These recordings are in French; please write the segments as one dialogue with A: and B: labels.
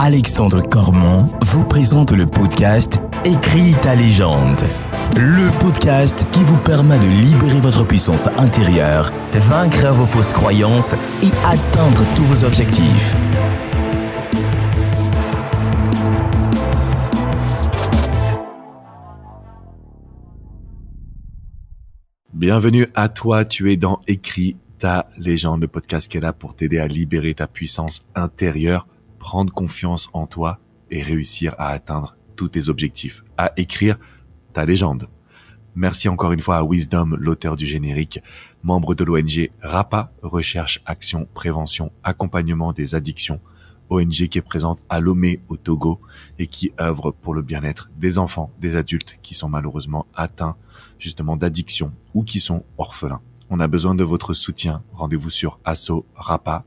A: Alexandre Cormon vous présente le podcast Écris ta légende. Le podcast qui vous permet de libérer votre puissance intérieure, vaincre vos fausses croyances et atteindre tous vos objectifs.
B: Bienvenue à toi, tu es dans Écris ta légende, le podcast qui est là pour t'aider à libérer ta puissance intérieure, prendre confiance en toi et réussir à atteindre tous tes objectifs, à écrire ta légende. Merci encore une fois à Wisdom, l'auteur du générique, membre de l'ONG RAPA, Recherche, Action, Prévention, Accompagnement des addictions, ONG qui est présente à Lomé au Togo et qui œuvre pour le bien-être des enfants, des adultes qui sont malheureusement atteints justement d'addiction ou qui sont orphelins. On a besoin de votre soutien. Rendez-vous sur asso-rapa,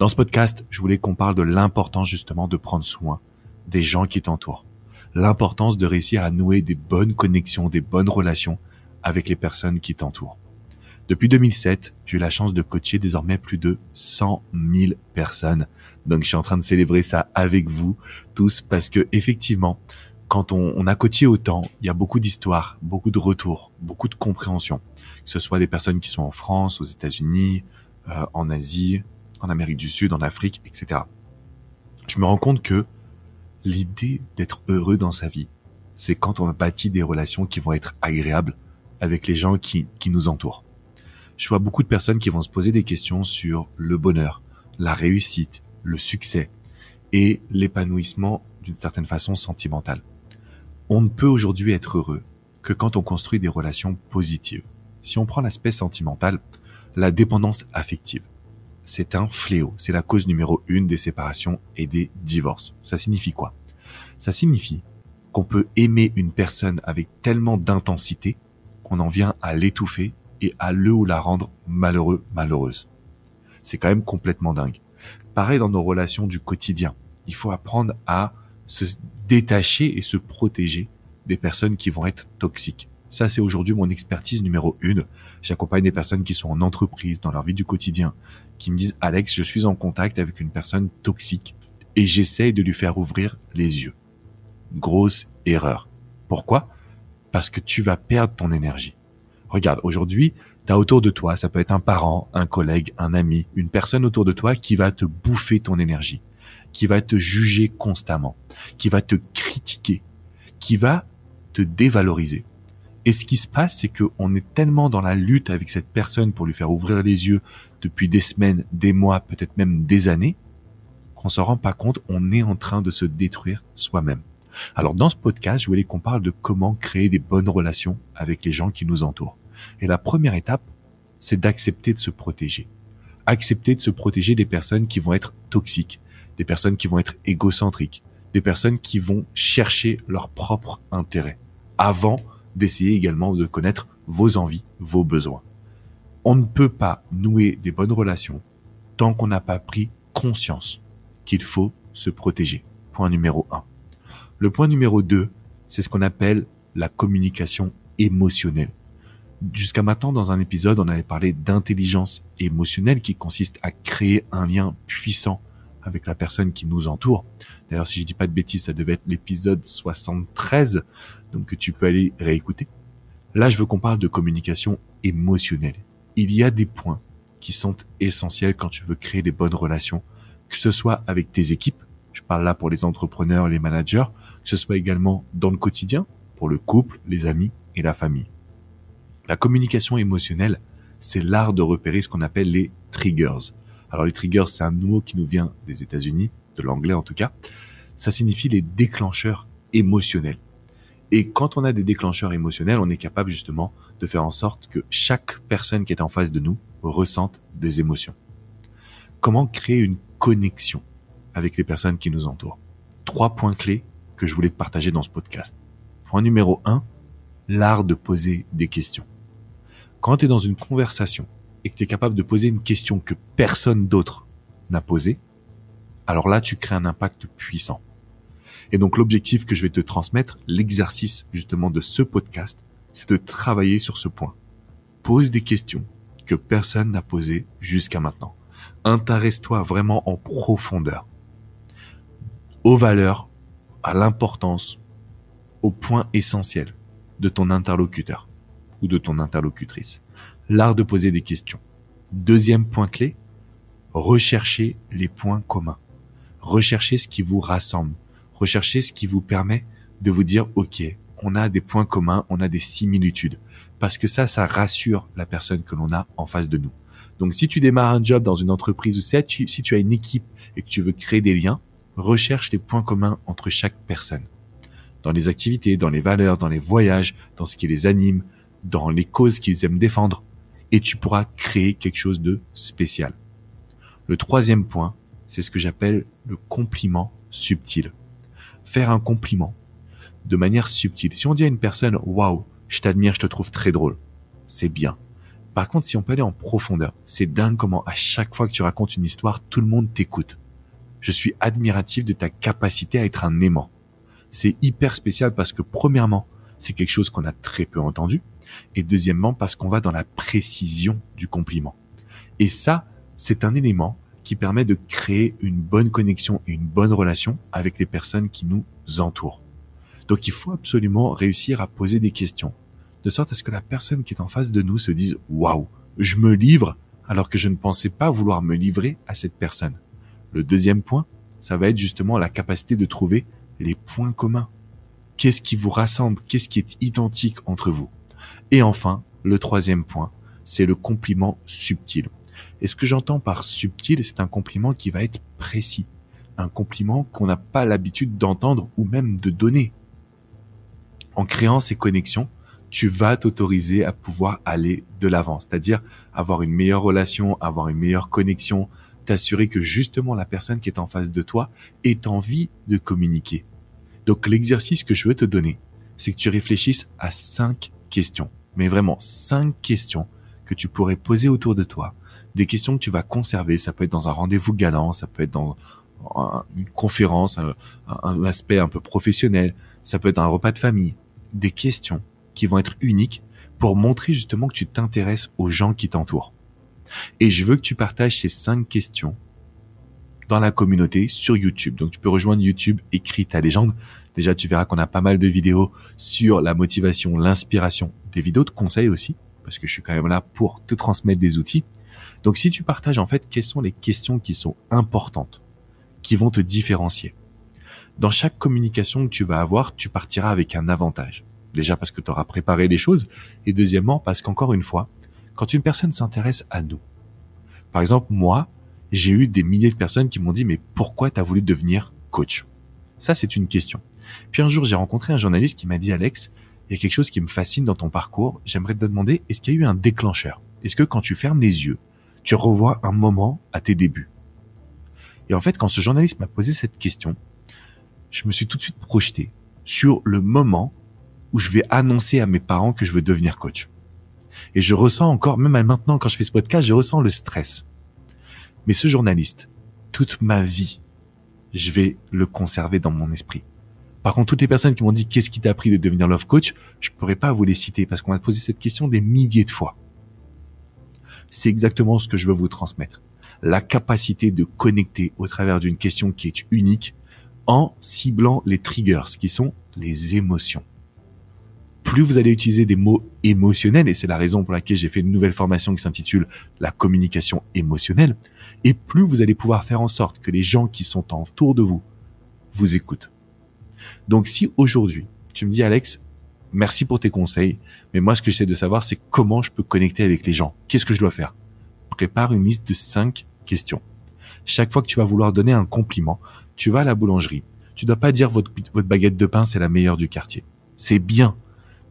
B: Dans ce podcast, je voulais qu'on parle de l'importance justement de prendre soin des gens qui t'entourent. L'importance de réussir à nouer des bonnes connexions, des bonnes relations avec les personnes qui t'entourent. Depuis 2007, j'ai eu la chance de coacher désormais plus de 100 000 personnes. Donc je suis en train de célébrer ça avec vous tous parce que effectivement, quand on, a coaché autant, il y a beaucoup d'histoires, beaucoup de retours, beaucoup de compréhension. Que ce soit des personnes qui sont en France, aux États-Unis, euh, en Asie, en Amérique du Sud, en Afrique, etc. Je me rends compte que l'idée d'être heureux dans sa vie, c'est quand on a bâti des relations qui vont être agréables avec les gens qui, qui nous entourent. Je vois beaucoup de personnes qui vont se poser des questions sur le bonheur, la réussite, le succès et l'épanouissement d'une certaine façon sentimentale. On ne peut aujourd'hui être heureux que quand on construit des relations positives. Si on prend l'aspect sentimental, la dépendance affective, c'est un fléau. C'est la cause numéro une des séparations et des divorces. Ça signifie quoi? Ça signifie qu'on peut aimer une personne avec tellement d'intensité qu'on en vient à l'étouffer et à le ou la rendre malheureux, malheureuse. C'est quand même complètement dingue. Pareil dans nos relations du quotidien. Il faut apprendre à se détacher et se protéger des personnes qui vont être toxiques. Ça, c'est aujourd'hui mon expertise numéro une. J'accompagne des personnes qui sont en entreprise, dans leur vie du quotidien, qui me disent, Alex, je suis en contact avec une personne toxique et j'essaye de lui faire ouvrir les yeux. Grosse erreur. Pourquoi? Parce que tu vas perdre ton énergie. Regarde, aujourd'hui, tu as autour de toi, ça peut être un parent, un collègue, un ami, une personne autour de toi qui va te bouffer ton énergie qui va te juger constamment, qui va te critiquer, qui va te dévaloriser. Et ce qui se passe, c'est qu'on est tellement dans la lutte avec cette personne pour lui faire ouvrir les yeux depuis des semaines, des mois, peut-être même des années, qu'on s'en rend pas compte, on est en train de se détruire soi-même. Alors dans ce podcast, je voulais qu'on parle de comment créer des bonnes relations avec les gens qui nous entourent. Et la première étape, c'est d'accepter de se protéger. Accepter de se protéger des personnes qui vont être toxiques, des personnes qui vont être égocentriques, des personnes qui vont chercher leur propre intérêt, avant d'essayer également de connaître vos envies, vos besoins. On ne peut pas nouer des bonnes relations tant qu'on n'a pas pris conscience qu'il faut se protéger. Point numéro un. Le point numéro deux, c'est ce qu'on appelle la communication émotionnelle. Jusqu'à maintenant, dans un épisode, on avait parlé d'intelligence émotionnelle qui consiste à créer un lien puissant avec la personne qui nous entoure. D'ailleurs, si je dis pas de bêtises, ça devait être l'épisode 73, donc que tu peux aller réécouter. Là, je veux qu'on parle de communication émotionnelle. Il y a des points qui sont essentiels quand tu veux créer des bonnes relations, que ce soit avec tes équipes, je parle là pour les entrepreneurs, les managers, que ce soit également dans le quotidien, pour le couple, les amis et la famille. La communication émotionnelle, c'est l'art de repérer ce qu'on appelle les triggers. Alors les triggers, c'est un mot qui nous vient des États-Unis, de l'anglais en tout cas. Ça signifie les déclencheurs émotionnels. Et quand on a des déclencheurs émotionnels, on est capable justement de faire en sorte que chaque personne qui est en face de nous ressente des émotions. Comment créer une connexion avec les personnes qui nous entourent? Trois points clés que je voulais te partager dans ce podcast. Point numéro un, l'art de poser des questions. Quand tu es dans une conversation et que tu es capable de poser une question que personne d'autre n'a posée, alors là, tu crées un impact puissant. Et donc l'objectif que je vais te transmettre, l'exercice justement de ce podcast, c'est de travailler sur ce point. Pose des questions que personne n'a posées jusqu'à maintenant. Intéresse-toi vraiment en profondeur aux valeurs, à l'importance, au point essentiel de ton interlocuteur ou de ton interlocutrice. L'art de poser des questions. Deuxième point clé, recherchez les points communs. Recherchez ce qui vous rassemble. Recherchez ce qui vous permet de vous dire, OK, on a des points communs, on a des similitudes. Parce que ça, ça rassure la personne que l'on a en face de nous. Donc si tu démarres un job dans une entreprise ou si tu as une équipe et que tu veux créer des liens, recherche les points communs entre chaque personne. Dans les activités, dans les valeurs, dans les voyages, dans ce qui les anime, dans les causes qu'ils aiment défendre. Et tu pourras créer quelque chose de spécial. Le troisième point, c'est ce que j'appelle le compliment subtil. Faire un compliment de manière subtile. Si on dit à une personne, waouh, je t'admire, je te trouve très drôle, c'est bien. Par contre, si on peut aller en profondeur, c'est dingue comment à chaque fois que tu racontes une histoire, tout le monde t'écoute. Je suis admiratif de ta capacité à être un aimant. C'est hyper spécial parce que premièrement, c'est quelque chose qu'on a très peu entendu. Et deuxièmement, parce qu'on va dans la précision du compliment. Et ça, c'est un élément qui permet de créer une bonne connexion et une bonne relation avec les personnes qui nous entourent. Donc il faut absolument réussir à poser des questions, de sorte à ce que la personne qui est en face de nous se dise waouh, je me livre alors que je ne pensais pas vouloir me livrer à cette personne. Le deuxième point, ça va être justement la capacité de trouver les points communs. Qu'est-ce qui vous rassemble? Qu'est-ce qui est identique entre vous? Et enfin, le troisième point, c'est le compliment subtil. Et ce que j'entends par subtil, c'est un compliment qui va être précis. Un compliment qu'on n'a pas l'habitude d'entendre ou même de donner en créant ces connexions, tu vas t'autoriser à pouvoir aller de l'avant, c'est-à-dire avoir une meilleure relation, avoir une meilleure connexion, t'assurer que justement la personne qui est en face de toi ait envie de communiquer. Donc l'exercice que je veux te donner, c'est que tu réfléchisses à cinq questions, mais vraiment cinq questions que tu pourrais poser autour de toi, des questions que tu vas conserver, ça peut être dans un rendez-vous galant, ça peut être dans une conférence, un, aspect un peu professionnel, ça peut être un repas de famille, des questions qui vont être uniques pour montrer justement que tu t'intéresses aux gens qui t'entourent. Et je veux que tu partages ces cinq questions dans la communauté sur YouTube. Donc tu peux rejoindre YouTube, écrit ta légende. Déjà, tu verras qu'on a pas mal de vidéos sur la motivation, l'inspiration, des vidéos de conseils aussi, parce que je suis quand même là pour te transmettre des outils. Donc si tu partages en fait quelles sont les questions qui sont importantes, qui vont te différencier, dans chaque communication que tu vas avoir, tu partiras avec un avantage. Déjà parce que tu auras préparé les choses, et deuxièmement parce qu'encore une fois, quand une personne s'intéresse à nous, par exemple moi, j'ai eu des milliers de personnes qui m'ont dit mais pourquoi tu as voulu devenir coach? Ça c'est une question. Puis un jour j'ai rencontré un journaliste qui m'a dit Alex, il y a quelque chose qui me fascine dans ton parcours, j'aimerais te demander est-ce qu'il y a eu un déclencheur? Est-ce que quand tu fermes les yeux, tu revois un moment à tes débuts? Et en fait quand ce journaliste m'a posé cette question, je me suis tout de suite projeté sur le moment où je vais annoncer à mes parents que je veux devenir coach. Et je ressens encore, même maintenant quand je fais ce podcast, je ressens le stress. Mais ce journaliste, toute ma vie, je vais le conserver dans mon esprit. Par contre, toutes les personnes qui m'ont dit qu'est-ce qui t'a appris de devenir love coach, je pourrais pas vous les citer parce qu'on m'a posé cette question des milliers de fois. C'est exactement ce que je veux vous transmettre. La capacité de connecter au travers d'une question qui est unique en ciblant les triggers, qui sont les émotions. Plus vous allez utiliser des mots émotionnels, et c'est la raison pour laquelle j'ai fait une nouvelle formation qui s'intitule la communication émotionnelle, et plus vous allez pouvoir faire en sorte que les gens qui sont autour de vous vous écoutent. Donc si aujourd'hui, tu me dis Alex, merci pour tes conseils, mais moi ce que j'essaie de savoir c'est comment je peux connecter avec les gens. Qu'est-ce que je dois faire? Prépare une liste de cinq questions. Chaque fois que tu vas vouloir donner un compliment, tu vas à la boulangerie. Tu dois pas dire votre, votre baguette de pain, c'est la meilleure du quartier. C'est bien.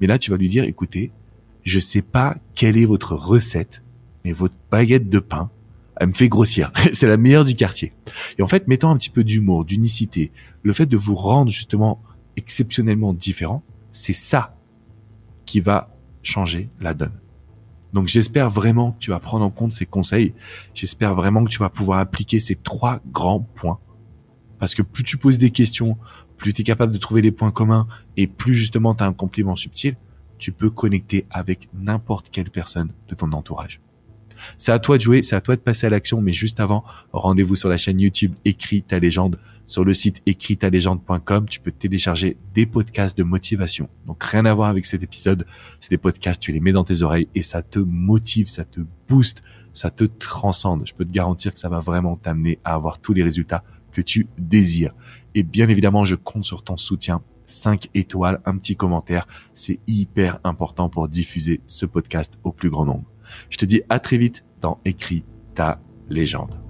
B: Mais là, tu vas lui dire, écoutez, je sais pas quelle est votre recette, mais votre baguette de pain, elle me fait grossir. c'est la meilleure du quartier. Et en fait, mettant un petit peu d'humour, d'unicité, le fait de vous rendre justement exceptionnellement différent, c'est ça qui va changer la donne. Donc j'espère vraiment que tu vas prendre en compte ces conseils. J'espère vraiment que tu vas pouvoir appliquer ces trois grands points parce que plus tu poses des questions, plus tu es capable de trouver des points communs et plus justement tu as un compliment subtil, tu peux connecter avec n'importe quelle personne de ton entourage. C'est à toi de jouer, c'est à toi de passer à l'action, mais juste avant, rendez-vous sur la chaîne YouTube Écris ta légende. Sur le site écritalégende.com, tu peux télécharger des podcasts de motivation. Donc rien à voir avec cet épisode, c'est des podcasts, tu les mets dans tes oreilles et ça te motive, ça te booste, ça te transcende. Je peux te garantir que ça va vraiment t'amener à avoir tous les résultats que tu désires. Et bien évidemment, je compte sur ton soutien 5 étoiles, un petit commentaire. C'est hyper important pour diffuser ce podcast au plus grand nombre. Je te dis à très vite dans Écris ta légende.